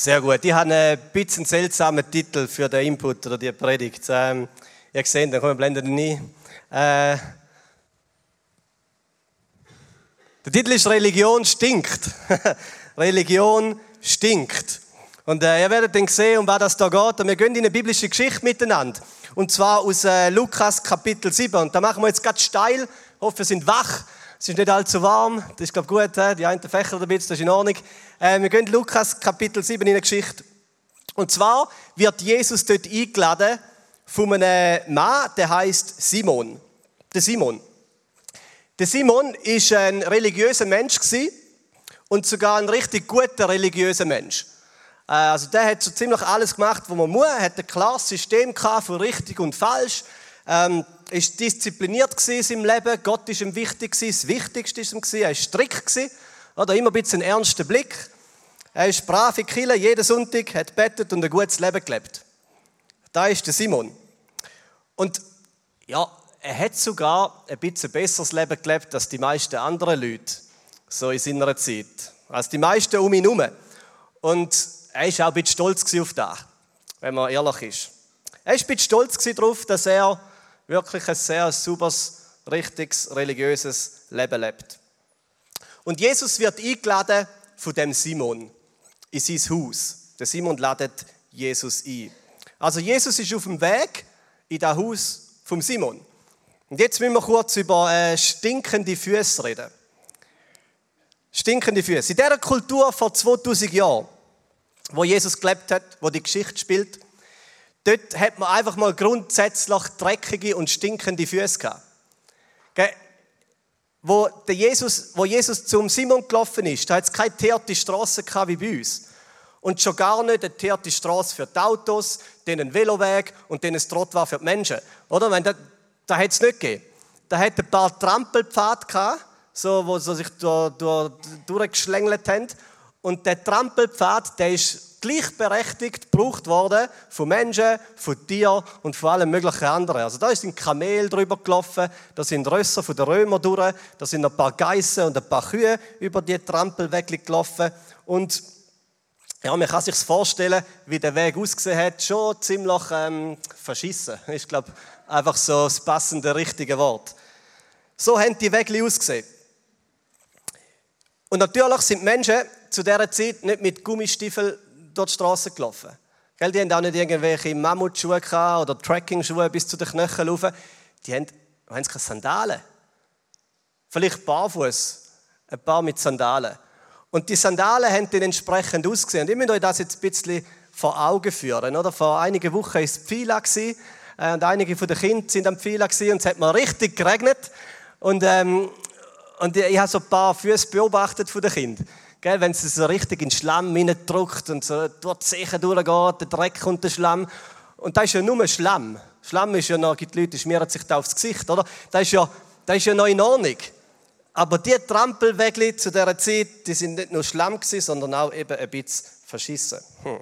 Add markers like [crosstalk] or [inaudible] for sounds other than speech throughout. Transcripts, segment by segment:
Sehr gut. Ich habe einen bisschen seltsamen Titel für den Input oder die Predigt. Ähm, ihr seht, dann kommen wir blenden ein. Äh, der Titel ist Religion stinkt. [laughs] Religion stinkt. Und äh, ihr werdet dann sehen, um was das da geht. Und wir gehen in eine biblische Geschichte miteinander. Und zwar aus äh, Lukas Kapitel 7. Und da machen wir jetzt ganz steil. Ich hoffe, wir sind wach. Es ist nicht allzu warm. Das ist, glaube ich, gut. Die einen Fächer ein bisschen, das ist in Ordnung. Äh, wir gehen Lukas Kapitel 7 in eine Geschichte. Und zwar wird Jesus dort eingeladen von einem Mann, der heißt Simon. Der Simon. Der Simon ist ein religiöser Mensch und sogar ein richtig guter religiöser Mensch. Äh, also der hat so ziemlich alles gemacht, was man muss. Er hat ein klares System von richtig und falsch. Ähm, ist diszipliniert in seinem Leben. Gott ist ihm wichtig Das Wichtigste ist ihm Er ist strikt Oder immer ein bisschen einen ernsten Blick. Er ist brav in Kille, jeden Sonntag, hat bettet und ein gutes Leben gelebt. Da ist der Simon. Und ja, er hat sogar ein bisschen besseres Leben gelebt als die meisten anderen Leute, so in seiner Zeit. Als die meisten um ihn herum. Und er war auch ein bisschen stolz auf das, wenn man ehrlich ist. Er war ein bisschen stolz darauf, dass er wirklich ein sehr sauberes, richtiges, religiöses Leben lebt. Und Jesus wird eingeladen von dem Simon in sein Haus. Der Simon ladet Jesus ein. Also Jesus ist auf dem Weg in das Haus vom Simon. Und jetzt müssen wir kurz über äh, stinkende Füße reden. Stinkende Füße. In dieser Kultur vor 2000 Jahren, wo Jesus gelebt hat, wo die Geschichte spielt, Dort hat man einfach mal grundsätzlich dreckige und stinkende Füße gehabt. Wo, der Jesus, wo Jesus zum Simon gelaufen ist, da hat es keine teerte Straße wie bei uns. Und schon gar nicht eine teerte Straße für die Autos, ein Veloweg und dann ein Trottoir für die Menschen. Oder? Wenn da, da hat es nicht gegeben. Da hat ein paar Trampelpfade gehabt, so, wo sie sich durch, durch, durchgeschlängelt haben. Und der Trampelpfad, der ist gleichberechtigt gebraucht worden von Menschen, von Tieren und von allen möglichen anderen. Also da ist ein Kamel drüber gelaufen, da sind Rösser von den Römern durch, da sind ein paar Geissen und ein paar Kühe über die Trampel weggelaufen und ja, man kann sich vorstellen, wie der Weg ausgesehen hat, schon ziemlich ähm, verschissen. Ich glaube, einfach so das passende, richtige Wort. So haben die Wege ausgesehen. Und natürlich sind Menschen zu dieser Zeit nicht mit Gummistiefeln durch die Straße gelaufen. Gell, die haben auch nicht irgendwelche Mammutschuhe oder Trekking-Schuhe bis zu den Knöcheln rauf. Die haben, haben keine Sandalen. Vielleicht barfuß, ein paar mit Sandalen. Und die Sandalen haben dann entsprechend ausgesehen. Und ich möchte euch das jetzt ein bisschen vor Augen führen. Oder? Vor einigen Wochen war es Pfila äh, und einige von den Kindern sind am Pfila und es hat mal richtig geregnet. Und, ähm, und ich habe so ein paar Füße beobachtet von den Kindern. Gell, wenn es so richtig in den Schlamm hineindrückt und so die Zeche durchgeht, der Dreck und der Schlamm. Und da ist ja nur Schlamm. Schlamm ist ja noch, gibt Leute, die schmieren sich da aufs Gesicht, oder? Das ist ja, das ist ja noch in Ordnung. Aber die Trampelwege zu dieser Zeit, die sind nicht nur Schlamm gewesen, sondern auch eben ein bisschen verschissen. Hm.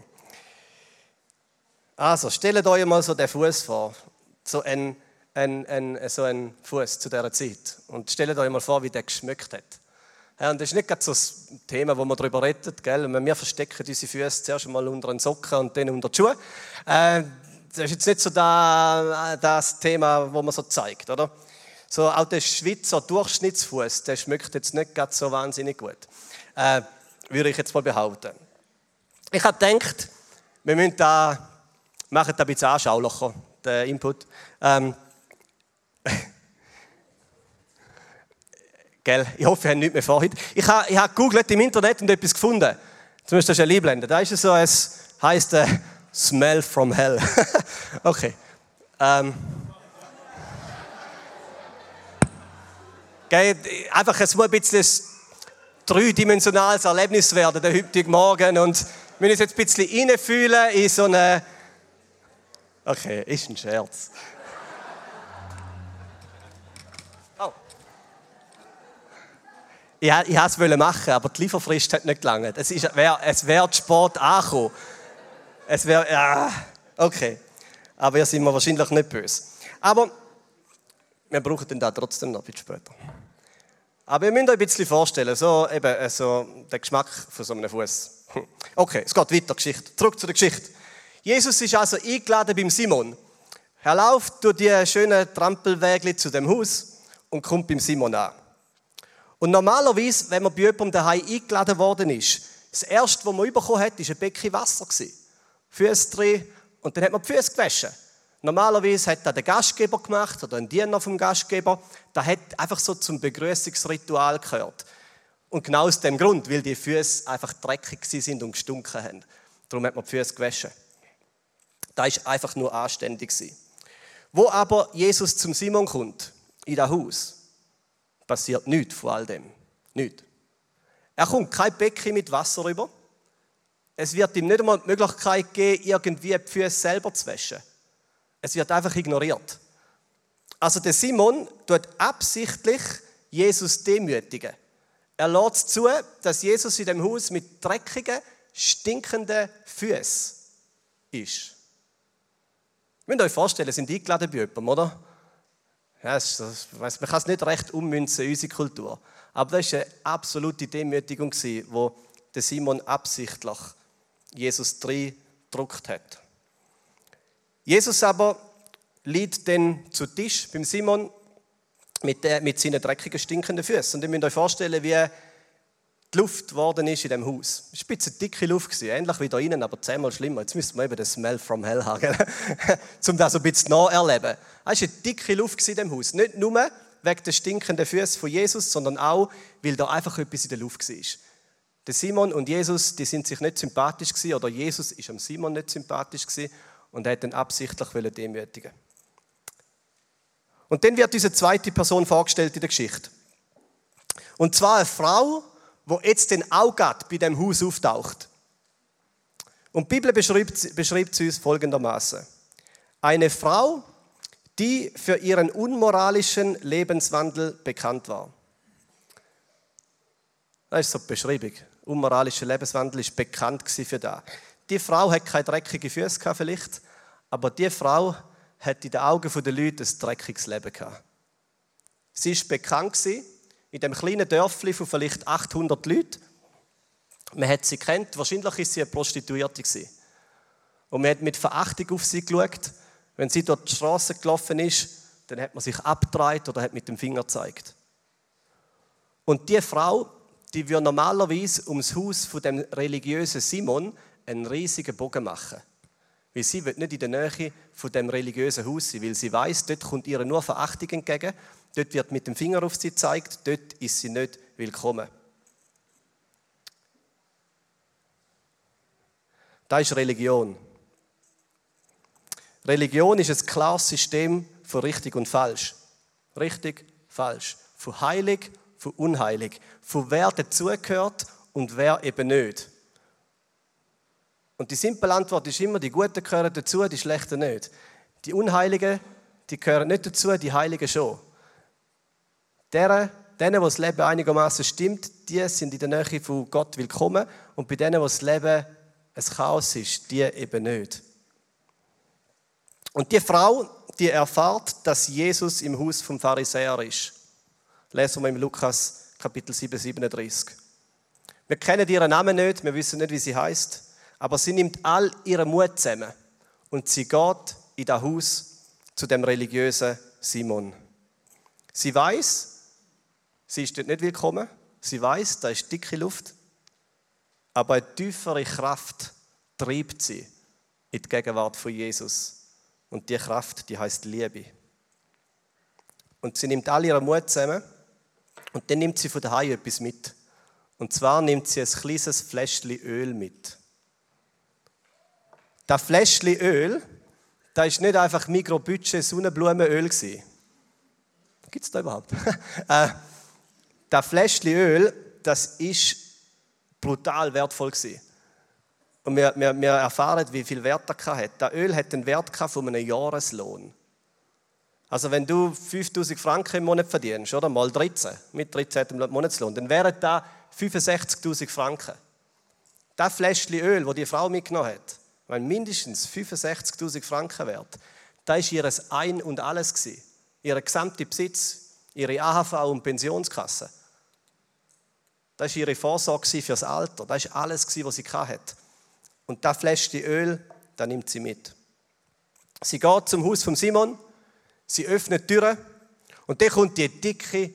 Also, stellt euch mal so den Fuß vor. So ein, ein, ein, so ein Fuß zu dieser Zeit. Und stellt euch mal vor, wie der geschmückt hat. Ja, und das ist nicht gerade so ein Thema, wo man darüber redet. Gell? Wir verstecken unsere Füße zuerst einmal unter den Socken und dann unter die Schuhe. Äh, das ist jetzt nicht so das Thema, wo man so zeigt, oder? So, auch der Schweizer Durchschnittsfuß, der schmeckt jetzt nicht gerade so wahnsinnig gut. Äh, würde ich jetzt mal behaupten. Ich habe gedacht, wir müssen da, machen da ein bisschen anschaulicher, den Input. Ähm, [laughs] Gell? Ich hoffe, ihr habt nichts mehr vor Ich habe, ich habe gegoogelt im Internet und etwas gefunden. Zumindest das ist ein. Da ist es so, es heißt äh, Smell from Hell. [laughs] okay. Ähm. Gell? Einfach, es muss ein bisschen ein dreidimensionales Erlebnis werden, der heutige Morgen. Und wir müssen uns jetzt ein bisschen reinfühlen in so eine. Okay, ist ein Scherz. Ich, ich wollte es machen, aber die Lieferfrist hat nicht gelangt. Es, wäre es wär Sport angekommen. Es wäre, ja, okay. Aber ihr seid mir wahrscheinlich nicht böse. Aber wir brauchen den da trotzdem noch ein bisschen später. Aber ihr müsst euch ein bisschen vorstellen, so eben, also, den Geschmack von so einem Fuß. Okay, es geht weiter, Geschichte. Zurück zu der Geschichte. Jesus ist also eingeladen beim Simon. Er läuft durch die schönen Trampelwege zu dem Haus und kommt beim Simon an. Und normalerweise, wenn man bei jemandem daheim eingeladen worden ist, das erste, was man bekommen hat, war ein Becken Wasser. Füße drin und dann hat man die Füße gewaschen. Normalerweise hat das der Gastgeber gemacht oder ein Diener vom Gastgeber. Das hat einfach so zum Begrüßungsritual gehört. Und genau aus dem Grund, weil die Füße einfach dreckig sind und gestunken haben. Darum hat man die Füße gewaschen. Das war einfach nur anständig. Wo aber Jesus zum Simon kommt, in das Haus, passiert nichts von all dem. Nichts. Er kommt kein Becken mit Wasser rüber. Es wird ihm nicht einmal die Möglichkeit geben, irgendwie die Füße selber zu waschen. Es wird einfach ignoriert. Also der Simon tut absichtlich Jesus demütigen. Er lässt zu, dass Jesus in dem Haus mit dreckigen, stinkenden Füßen ist. Ihr müsst euch vorstellen, sind eingeladen bei jemandem, oder? Ja, das, das, man kann es nicht recht ummünzen unsere Kultur. Aber das war eine absolute Demütigung, der Simon absichtlich Jesus gedruckt hat. Jesus aber liegt dann zu Tisch beim Simon mit, der, mit seinen dreckigen, stinkenden Füßen. Und ihr müsst euch vorstellen, wie die Luft geworden ist in dem Haus. Es war ein bisschen dicke Luft, ähnlich wie da innen, aber zehnmal schlimmer. Jetzt müssten wir eben den Smell from Hell haben, [laughs] um das ein bisschen nacherleben. Es war eine dicke Luft in dem Haus. Nicht nur wegen der stinkenden Füße von Jesus, sondern auch, weil da einfach etwas in der Luft war. Der Simon und Jesus, die sind sich nicht sympathisch gewesen, oder Jesus ist am Simon nicht sympathisch gewesen und er hat ihn absichtlich demütigen Und dann wird diese zweite Person vorgestellt in der Geschichte. Und zwar eine Frau, wo jetzt den Augat bei dem Haus auftaucht. Und die Bibel beschreibt, beschreibt sie uns folgendermaßen. Eine Frau, die für ihren unmoralischen Lebenswandel bekannt war. Das ist so die Beschreibung. Unmoralischer Lebenswandel ist bekannt für da. Die Frau hat keine dreckigen Füße gehabt, vielleicht, aber die Frau hat in den Augen der Leute ein dreckiges Leben gehabt. Sie ist bekannt in dem kleinen Dörfli von vielleicht 800 Leuten. Man hat sie kennt, wahrscheinlich ist sie eine Prostituierte gewesen. Und man hat mit Verachtung auf sie geschaut. Wenn sie dort die Straße gelaufen ist, dann hat man sich abgedreht oder hat mit dem Finger gezeigt. Und die Frau, die würde normalerweise ums Haus von dem religiösen Simon einen riesigen Bogen machen. Weil sie wird nicht in der Nähe von dem religiösen Haus sein, weil sie weiß, dort kommt ihr nur Verachtung entgegen Dort wird mit dem Finger auf sie gezeigt, dort ist sie nicht willkommen. Das ist Religion. Religion ist ein klares System von richtig und falsch. Richtig, falsch. Von heilig, von unheilig. Von wer dazugehört und wer eben nicht. Und die simple Antwort ist immer, die Guten gehören dazu, die Schlechten nicht. Die Unheiligen, die gehören nicht dazu, die Heiligen schon. Deren, denen, wo das Leben einigermaßen stimmt, die sind in der Nähe von Gott willkommen. Und bei denen, wo das Leben ein Chaos ist, die eben nicht. Und die Frau, die erfahrt, dass Jesus im Haus vom Pharisäer ist. Lesen wir im Lukas Kapitel 7, 37. Wir kennen ihren Namen nicht, wir wissen nicht, wie sie heißt, aber sie nimmt all ihren Mut zusammen und sie geht in das Haus zu dem religiösen Simon. Sie weiß, Sie ist dort nicht willkommen. Sie weiß, da ist dicke Luft. Aber eine tiefere Kraft treibt sie in die Gegenwart von Jesus. Und die Kraft, die heißt Liebe. Und sie nimmt all ihren Mut zusammen und dann nimmt sie von daheim etwas mit. Und zwar nimmt sie ein kleines Fläschchen Öl mit. Das Fläschchen Öl, das ist nicht einfach Mikrobudget Sonnenblumenöl Gibt es da überhaupt? [laughs] Das Fläschchen Öl, das ist brutal wertvoll gewesen. Und wir, wir, wir erfahren, wie viel Wert das hat. Das Öl hat den Wert von einem Jahreslohn. Also wenn du 5000 Franken im Monat verdienst, oder mal 13, mit 13. Monatslohn, dann wären das 65.000 Franken. Das Fläschchen Öl, das die Frau mitgenommen hat, wenn mindestens 65.000 Franken wert, das war ihr Ein und Alles. Ihr gesamter Besitz, ihre AHV und Pensionskasse. Das war ihre Vorsorge fürs Alter. Das war alles, was sie hatte. Und das Fläschchen Öl, da nimmt sie mit. Sie geht zum Haus von Simon, sie öffnet die Türe und dann kommt die dicke,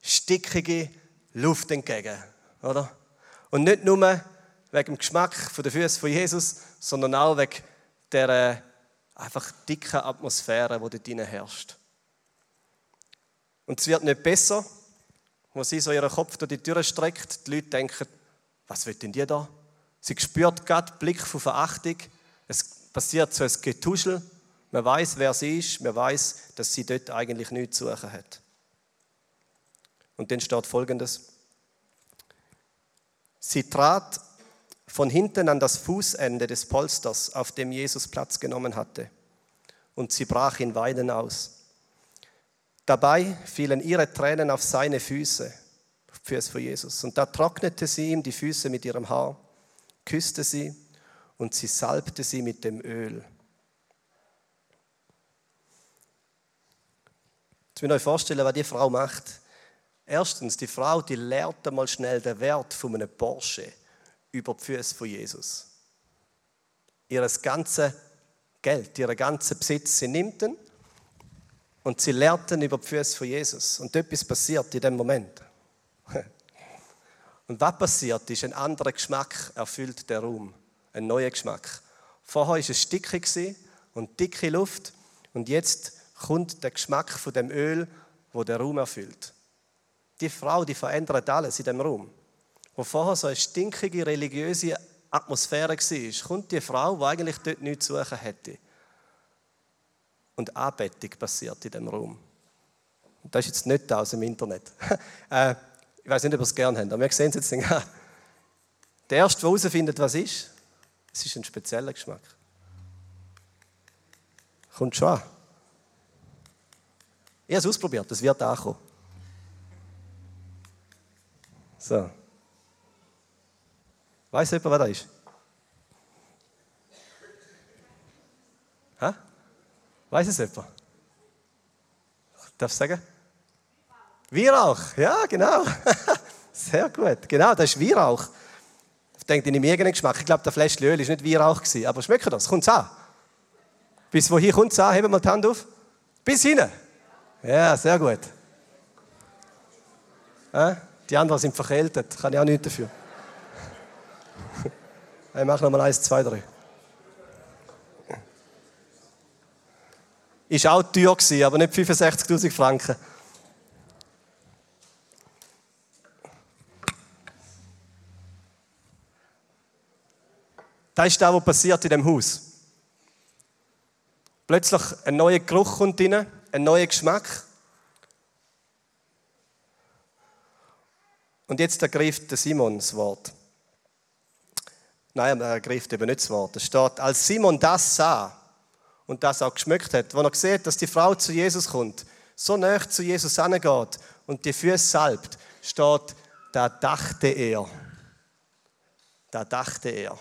stickige Luft entgegen. Oder? Und nicht nur wegen dem Geschmack der Füße von Jesus, sondern auch wegen der äh, einfach dicken Atmosphäre, die dort drinnen herrscht. Und es wird nicht besser, wo sie so ihren Kopf durch die Tür streckt. Die Leute denken, was will denn die da? Sie spürt gerade Blick von Verachtung. Es passiert so ein Getuschel. Man weiß, wer sie ist. Man weiß, dass sie dort eigentlich nichts zu suchen hat. Und dann steht Folgendes. Sie trat von hinten an das Fußende des Polsters, auf dem Jesus Platz genommen hatte, und sie brach in Weinen aus. Dabei fielen ihre Tränen auf seine Füße, Füße von Jesus, und da trocknete sie ihm die Füße mit ihrem Haar, küsste sie und sie salbte sie mit dem Öl. Jetzt müsst ihr euch vorstellen, was die Frau macht. Erstens, die Frau, die lernt einmal schnell den Wert von einem Porsche über die Füße von Jesus. Ihr ganzes Geld, ihren ganzen Besitz, sie nimmt ihn und sie lernten über die Füße von Jesus. Und etwas passiert in dem Moment. [laughs] Und was passiert ist, ein anderer Geschmack erfüllt den Raum. Ein neuer Geschmack. Vorher war es stickig und dicke Luft. Und jetzt kommt der Geschmack von dem Öl, wo der Raum erfüllt. Die Frau, die verändert alles in dem Raum wo vorher so eine stinkige religiöse Atmosphäre war, kommt die Frau, die eigentlich dort nichts zu suchen hätte. Und Anbetung passiert in dem Raum. Und das ist jetzt nicht aus dem Internet. [laughs] äh, ich weiß nicht, ob ihr es gerne habt, aber wir sehen es jetzt. [laughs] Der Erste, der herausfindet, was ist, es ist ein spezieller Geschmack. Kommt schon an. Ich habe es ausprobiert, es wird ankommen. So. Weiß jemand, was das ist? Hä? Weiß es jemand? Darf ich sagen? Weihrauch, ja, genau. [laughs] Sehr gut. Genau, das ist Weihrauch. Ich denke, in dem Geschmack. Ich glaube, der Fläschchen Öl war nicht Weihrauch, aber schmeckt das? Kommt es an? Bis wohin kommt es an? Heben wir mal die Hand auf. Bis hinten. Ja, sehr gut. Die anderen sind verkältet. Kann ich auch nichts dafür. Ich mache nochmal eins, zwei, drei. Ist auch teuer gewesen, aber nicht 65.000 Franken. Das ist das, was passiert in dem Haus. Plötzlich ein neuer Geruch kommt rein, ein neuer Geschmack. Und jetzt ergreift Simon das Wort. Nein, er ergreift eben nicht das Wort. Es steht, als Simon das sah und das auch geschmückt hat, wo er sieht, dass die Frau zu Jesus kommt, so nah zu Jesus angeht und die Füße salbt, steht, da dachte er. Da dachte er.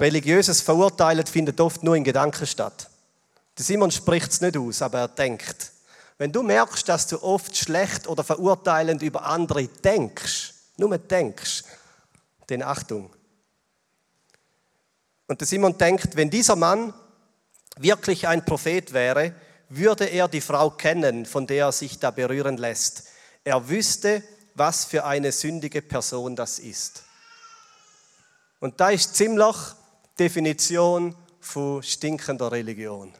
Religiöses Verurteilen findet oft nur in Gedanken statt. Simon spricht es nicht aus, aber er denkt. Wenn du merkst, dass du oft schlecht oder verurteilend über andere denkst, nur denkst, denn Achtung. Und der Simon denkt, wenn dieser Mann wirklich ein Prophet wäre, würde er die Frau kennen, von der er sich da berühren lässt. Er wüsste, was für eine sündige Person das ist. Und da ist ziemlich Definition von stinkender Religion.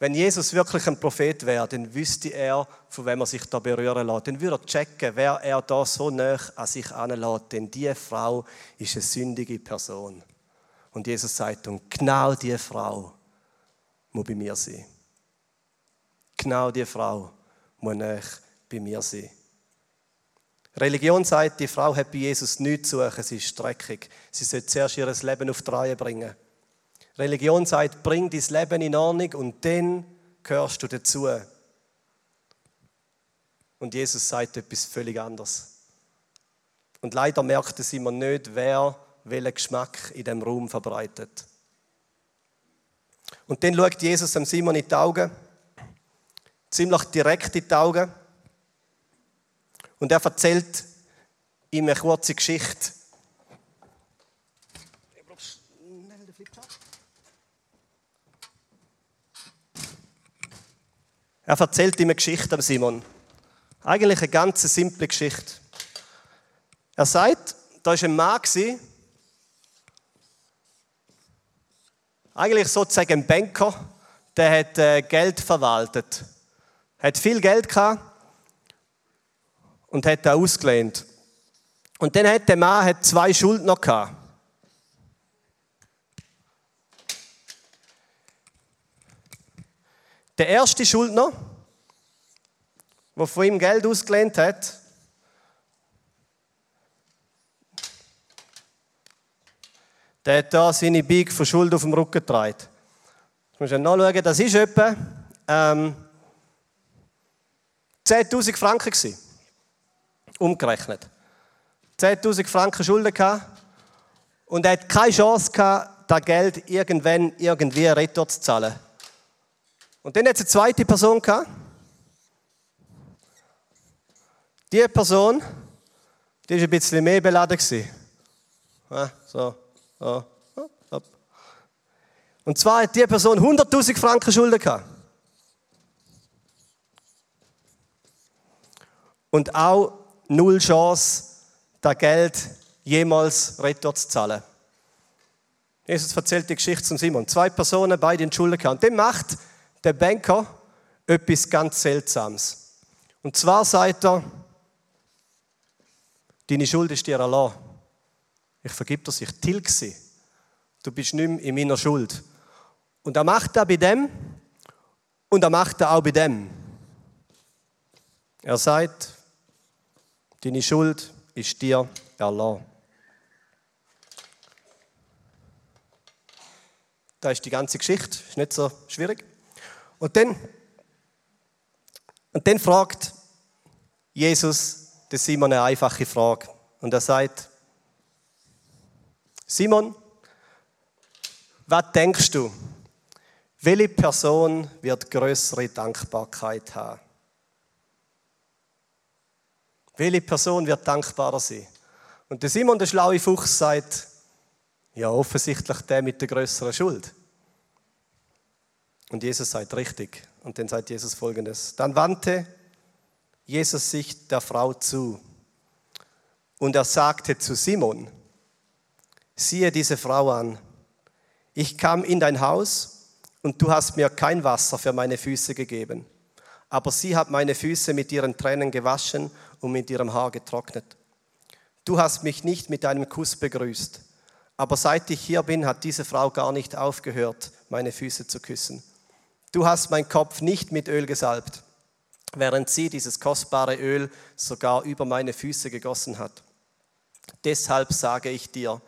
Wenn Jesus wirklich ein Prophet wäre, dann wüsste er, von wem er sich da berühren lässt. Dann würde er checken, wer er da so nah an sich anlässt. Denn diese Frau ist eine sündige Person. Und Jesus sagt, und genau diese Frau muss bei mir sein. Genau diese Frau muss nah bei mir sein. Religion sagt, die Frau hat bei Jesus nichts zu suchen, sie ist streckig. Sie sollte zuerst ihr Leben auf die Reihe bringen. Religion sagt, bring dein Leben in Ordnung und dann gehörst du dazu. Und Jesus sagt etwas völlig anderes. Und leider merkte sie man nicht, wer welchen Geschmack in dem Raum verbreitet. Und dann schaut Jesus dem Simon in die Augen, ziemlich direkt in die Augen. Und er erzählt ihm eine kurze Geschichte. Er erzählt ihm eine Geschichte am Simon. Eigentlich eine ganz simple Geschichte. Er sagt, da war ein Mann, eigentlich sozusagen ein Banker, der hat äh, Geld verwaltet. Hat viel Geld gehabt und hat da ausgelehnt. Und dann hat der Mann zwei Schuldner gehabt. Der erste Schuldner, der von ihm Geld ausgelehnt hat, der hat da seine Big von Schuld auf dem Rücken getragen. Das musst du nachschauen, das ist etwa ähm, 10.000 Franken gewesen. Umgerechnet. 10.000 Franken Schulden gehabt und er hat keine Chance gehabt, das Geld irgendwann irgendwie retour zu zahlen. Und dann hat es eine zweite Person gehabt. Die Person, die war ein bisschen mehr beladen. Ja, so, so, hopp. Und zwar hat die Person 100.000 Franken Schulden gehabt. Und auch null Chance, das Geld jemals retour zu zahlen. Jesus erzählt die Geschichte zum Simon. Zwei Personen, beide in Schulden gehabt. Und dann macht der Banker etwas ganz Seltsames. Und zwar sagt er, deine Schuld ist dir Allah. Ich vergib dir sich, tilg sie. Du bist nicht mehr in meiner Schuld. Und er macht das bei dem und er macht das auch bei dem. Er sagt, deine Schuld ist dir Allah. Das ist die ganze Geschichte, ist nicht so schwierig. Und dann, und dann fragt Jesus den Simon eine einfache Frage. Und er sagt, Simon, was denkst du? Welche Person wird größere Dankbarkeit haben? Welche Person wird dankbarer sein? Und der Simon, der schlaue Fuchs, sagt, ja, offensichtlich der mit der größeren Schuld. Und Jesus sagt richtig. Und dann sagt Jesus folgendes. Dann wandte Jesus sich der Frau zu und er sagte zu Simon, siehe diese Frau an. Ich kam in dein Haus und du hast mir kein Wasser für meine Füße gegeben. Aber sie hat meine Füße mit ihren Tränen gewaschen und mit ihrem Haar getrocknet. Du hast mich nicht mit einem Kuss begrüßt. Aber seit ich hier bin, hat diese Frau gar nicht aufgehört, meine Füße zu küssen. Du hast meinen Kopf nicht mit Öl gesalbt, während sie dieses kostbare Öl sogar über meine Füße gegossen hat. Deshalb sage ich dir,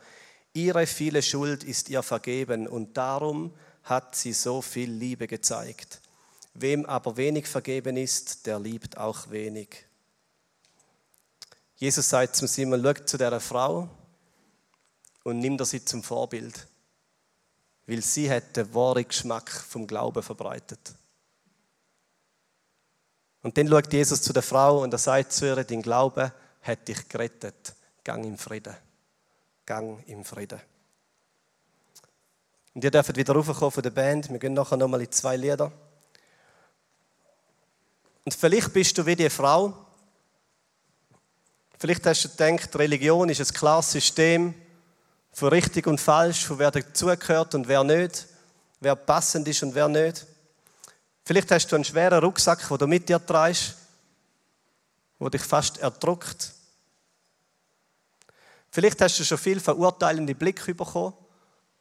ihre viele Schuld ist ihr vergeben und darum hat sie so viel Liebe gezeigt. Wem aber wenig vergeben ist, der liebt auch wenig. Jesus sagt zum Simon, schau zu der Frau und nimm sie zum Vorbild weil sie hat den wahren Geschmack vom Glauben verbreitet. Und dann schaut Jesus zu der Frau und er sagt zu ihr, dein Glaube hat dich gerettet. Gang im Frieden. Gang im Frieden. Und ihr dürft wieder raufkommen von der Band. Wir gehen nachher nochmal in zwei Lieder. Und vielleicht bist du wie die Frau. Vielleicht hast du gedacht, Religion ist ein klares System von richtig und falsch, von wer dazugehört und wer nicht, wer passend ist und wer nicht. Vielleicht hast du einen schweren Rucksack, den du mit dir trägst, der dich fast erdrückt. Vielleicht hast du schon viel verurteilende Blicke bekommen,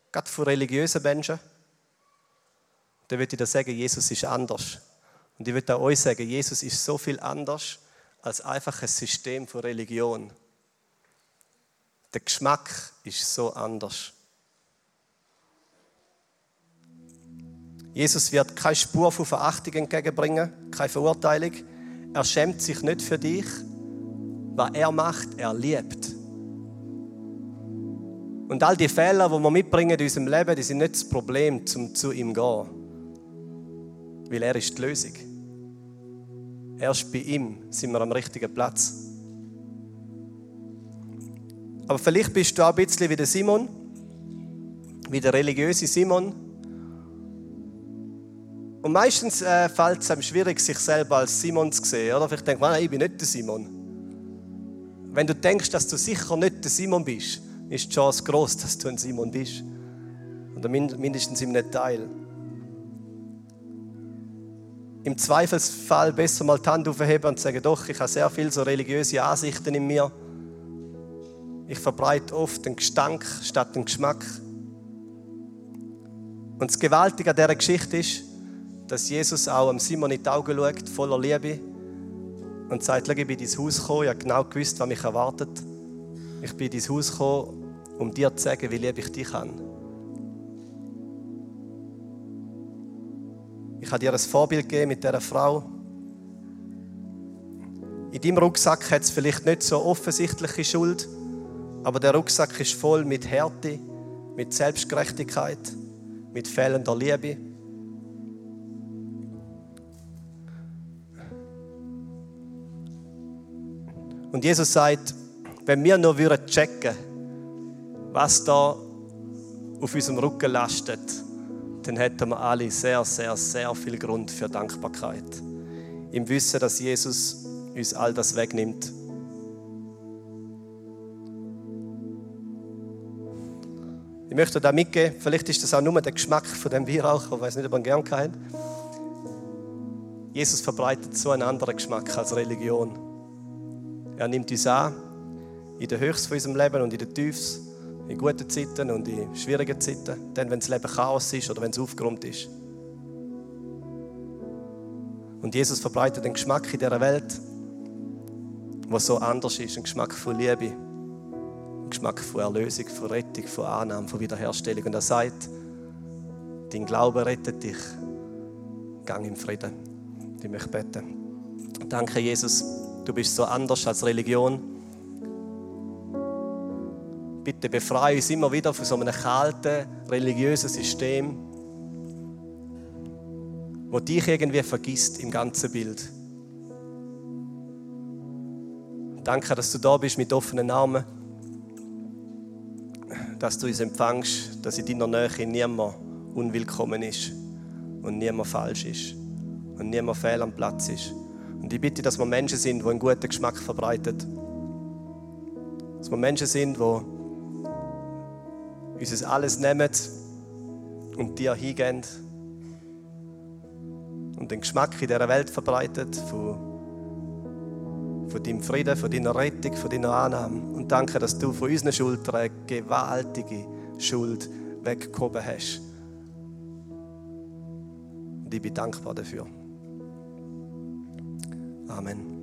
gerade von religiösen Menschen. Dann würde ich dir sagen, Jesus ist anders. Und ich würde auch euch sagen, Jesus ist so viel anders als einfach ein System von Religion. Der Geschmack ist so anders. Jesus wird keine Spur von Verachtung entgegenbringen, keine Verurteilung. Er schämt sich nicht für dich. Was er macht, er liebt. Und all die Fehler, die wir mitbringen in unserem Leben, die sind nicht das Problem, um zu ihm zu gehen. Weil er ist die Lösung. Erst bei ihm sind wir am richtigen Platz. Aber vielleicht bist du auch ein bisschen wie der Simon, wie der religiöse Simon. Und meistens äh, fällt es einem schwierig, sich selber als Simon zu sehen. Oder? Vielleicht denkt man, nein, ich bin nicht der Simon. Wenn du denkst, dass du sicher nicht der Simon bist, ist die Chance groß, dass du ein Simon bist. Oder mindestens in einem Teil. Im Zweifelsfall besser mal die Hand aufheben und sagen, doch, ich habe sehr viele so religiöse Ansichten in mir. Ich verbreite oft den Gestank statt den Geschmack. Und das Gewaltige an dieser Geschichte ist, dass Jesus auch am Simon in die Augen schaut, voller Liebe und sagt, ich bin in dein Haus gekommen, ich habe genau gewusst, was mich erwartet. Ich bin in dein Haus gekommen, um dir zu sagen, wie lieb ich dich habe. Ich habe dir ein Vorbild gegeben mit dieser Frau. In deinem Rucksack hat es vielleicht nicht so offensichtliche Schuld, aber der Rucksack ist voll mit Härte, mit Selbstgerechtigkeit, mit fehlender Liebe. Und Jesus sagt, wenn wir nur checken würden was da auf unserem Rücken lastet, dann hätten wir alle sehr, sehr, sehr viel Grund für Dankbarkeit. Im Wissen, dass Jesus uns all das wegnimmt. Möchte da mitgeben, vielleicht ist das auch nur der Geschmack von dem Weihrauch, ich weiß nicht, ob man gern kennt. Jesus verbreitet so einen anderen Geschmack als Religion. Er nimmt uns an, in der Höchst von unserem Leben und in der Tiefs in guten Zeiten und in schwierigen Zeiten. Dann, wenn das Leben Chaos ist oder wenn es aufgeräumt ist. Und Jesus verbreitet einen Geschmack in dieser Welt, der so anders ist. Ein Geschmack von Liebe, Geschmack von Erlösung, von Rettung, von Annahme, von Wiederherstellung. Und er sagt, dein Glaube rettet dich. Gang im Frieden. Ich möchte beten. Danke, Jesus, du bist so anders als Religion. Bitte befreie uns immer wieder von so einem kalten, religiösen System, wo dich irgendwie vergisst im ganzen Bild. Danke, dass du da bist mit offenen Armen, dass du uns empfängst, dass in deiner Nähe niemand unwillkommen ist und niemand falsch ist und niemand fehl am Platz ist. Und ich bitte, dass wir Menschen sind, die einen guten Geschmack verbreiten. Dass wir Menschen sind, die uns alles nehmen und dir hingehen und den Geschmack in dieser Welt verbreitet von, von deinem Frieden, von deiner Rettung, von deiner Annahme. Und danke, dass du von unseren Schultern eine gewaltige Schuld weggehoben hast. Und ich bin dankbar dafür. Amen.